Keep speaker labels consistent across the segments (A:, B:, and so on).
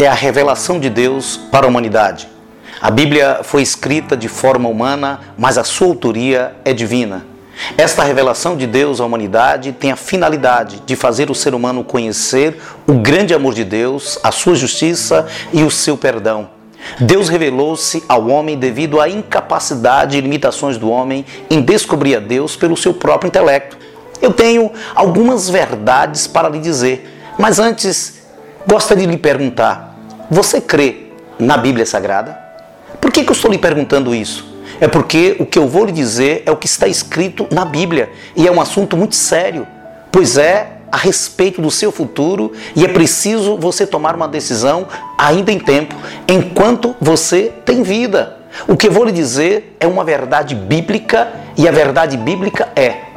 A: é a revelação de Deus para a humanidade. A Bíblia foi escrita de forma humana, mas a sua autoria é divina. Esta revelação de Deus à humanidade tem a finalidade de fazer o ser humano conhecer o grande amor de Deus, a sua justiça e o seu perdão. Deus revelou-se ao homem devido à incapacidade e limitações do homem em descobrir a Deus pelo seu próprio intelecto. Eu tenho algumas verdades para lhe dizer, mas antes gostaria de lhe perguntar: você crê na Bíblia Sagrada? Por que, que eu estou lhe perguntando isso? É porque o que eu vou lhe dizer é o que está escrito na Bíblia e é um assunto muito sério, pois é a respeito do seu futuro e é preciso você tomar uma decisão ainda em tempo, enquanto você tem vida. O que eu vou lhe dizer é uma verdade bíblica e a verdade bíblica é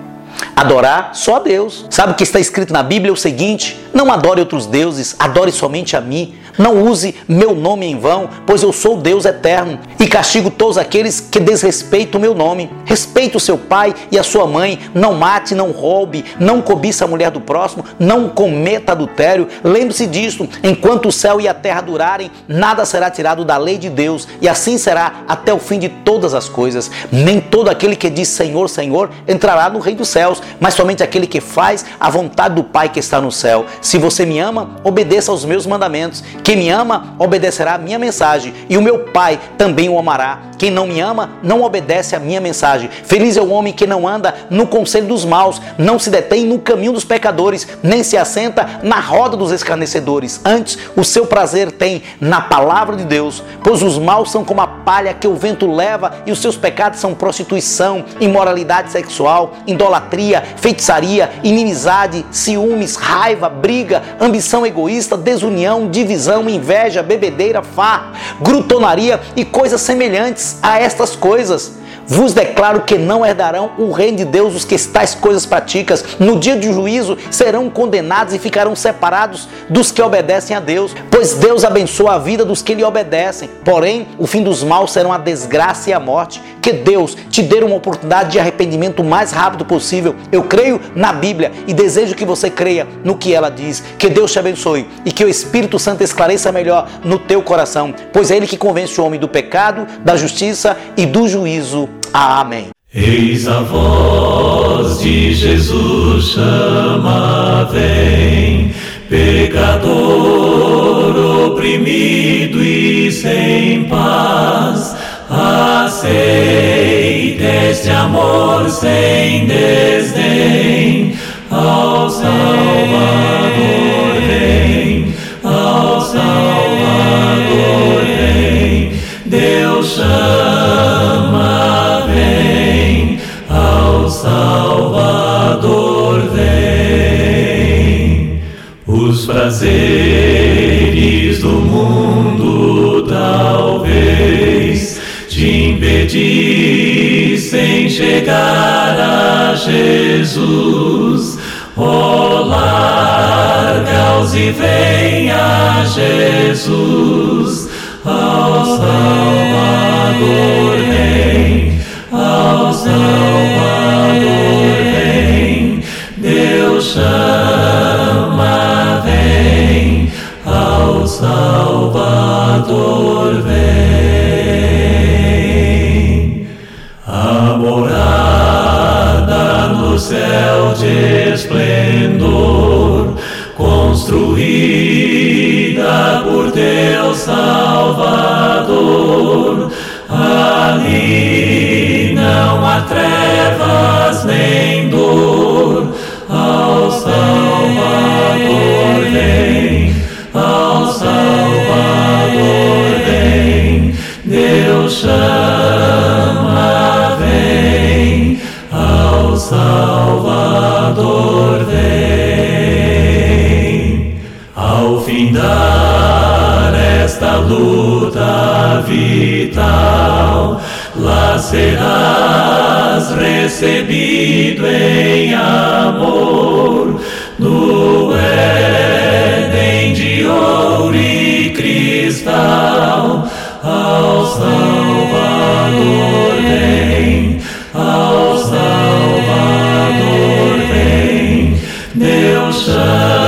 A: adorar só a Deus. Sabe o que está escrito na Bíblia? É o seguinte: não adore outros deuses, adore somente a mim. Não use meu nome em vão, pois eu sou Deus eterno e castigo todos aqueles que desrespeitam o meu nome. Respeite o seu pai e a sua mãe, não mate, não roube, não cobiça a mulher do próximo, não cometa adultério. Lembre-se disso: enquanto o céu e a terra durarem, nada será tirado da lei de Deus, e assim será até o fim de todas as coisas. Nem todo aquele que diz Senhor, Senhor entrará no reino dos céus, mas somente aquele que faz a vontade do Pai que está no céu. Se você me ama, obedeça aos meus mandamentos. Quem me ama, obedecerá a minha mensagem, e o meu Pai também o amará. Quem não me ama, não obedece a minha mensagem. Feliz é o homem que não anda no conselho dos maus, não se detém no caminho dos pecadores, nem se assenta na roda dos escarnecedores. Antes, o seu prazer tem na palavra de Deus, pois os maus são como a palha que o vento leva, e os seus pecados são prostituição, imoralidade sexual, idolatria, feitiçaria, inimizade, ciúmes, raiva, briga, ambição egoísta, desunião, divisão inveja, bebedeira, farra, grutonaria e coisas semelhantes a estas coisas vos declaro que não herdarão o reino de Deus os que tais coisas praticas. No dia de juízo serão condenados e ficarão separados dos que obedecem a Deus, pois Deus abençoa a vida dos que lhe obedecem. Porém, o fim dos maus serão a desgraça e a morte. Que Deus te dê uma oportunidade de arrependimento o mais rápido possível. Eu creio na Bíblia e desejo que você creia no que ela diz. Que Deus te abençoe e que o Espírito Santo esclareça melhor no teu coração, pois é ele que convence o homem do pecado, da justiça e do juízo. Amém.
B: Eis a voz de Jesus chama, vem, pecador oprimido e sem paz, aceita este amor sem desdém ao Salvador vem, ao Salvador vem, Deus chama. Salvador vem. Os prazeres dizem chegar a Jesus. Oh, larga-os e venha Jesus, ao Salvador vem, ao Salvador vem, Deus chama, vem, ao Salvador. esplendor, construída por teu Salvador. Ali não há trevas nem fruta vital, lá serás recebido em amor no Éden de ouro e cristal, ao Salvador vem, ao Salvador vem, Deus chama.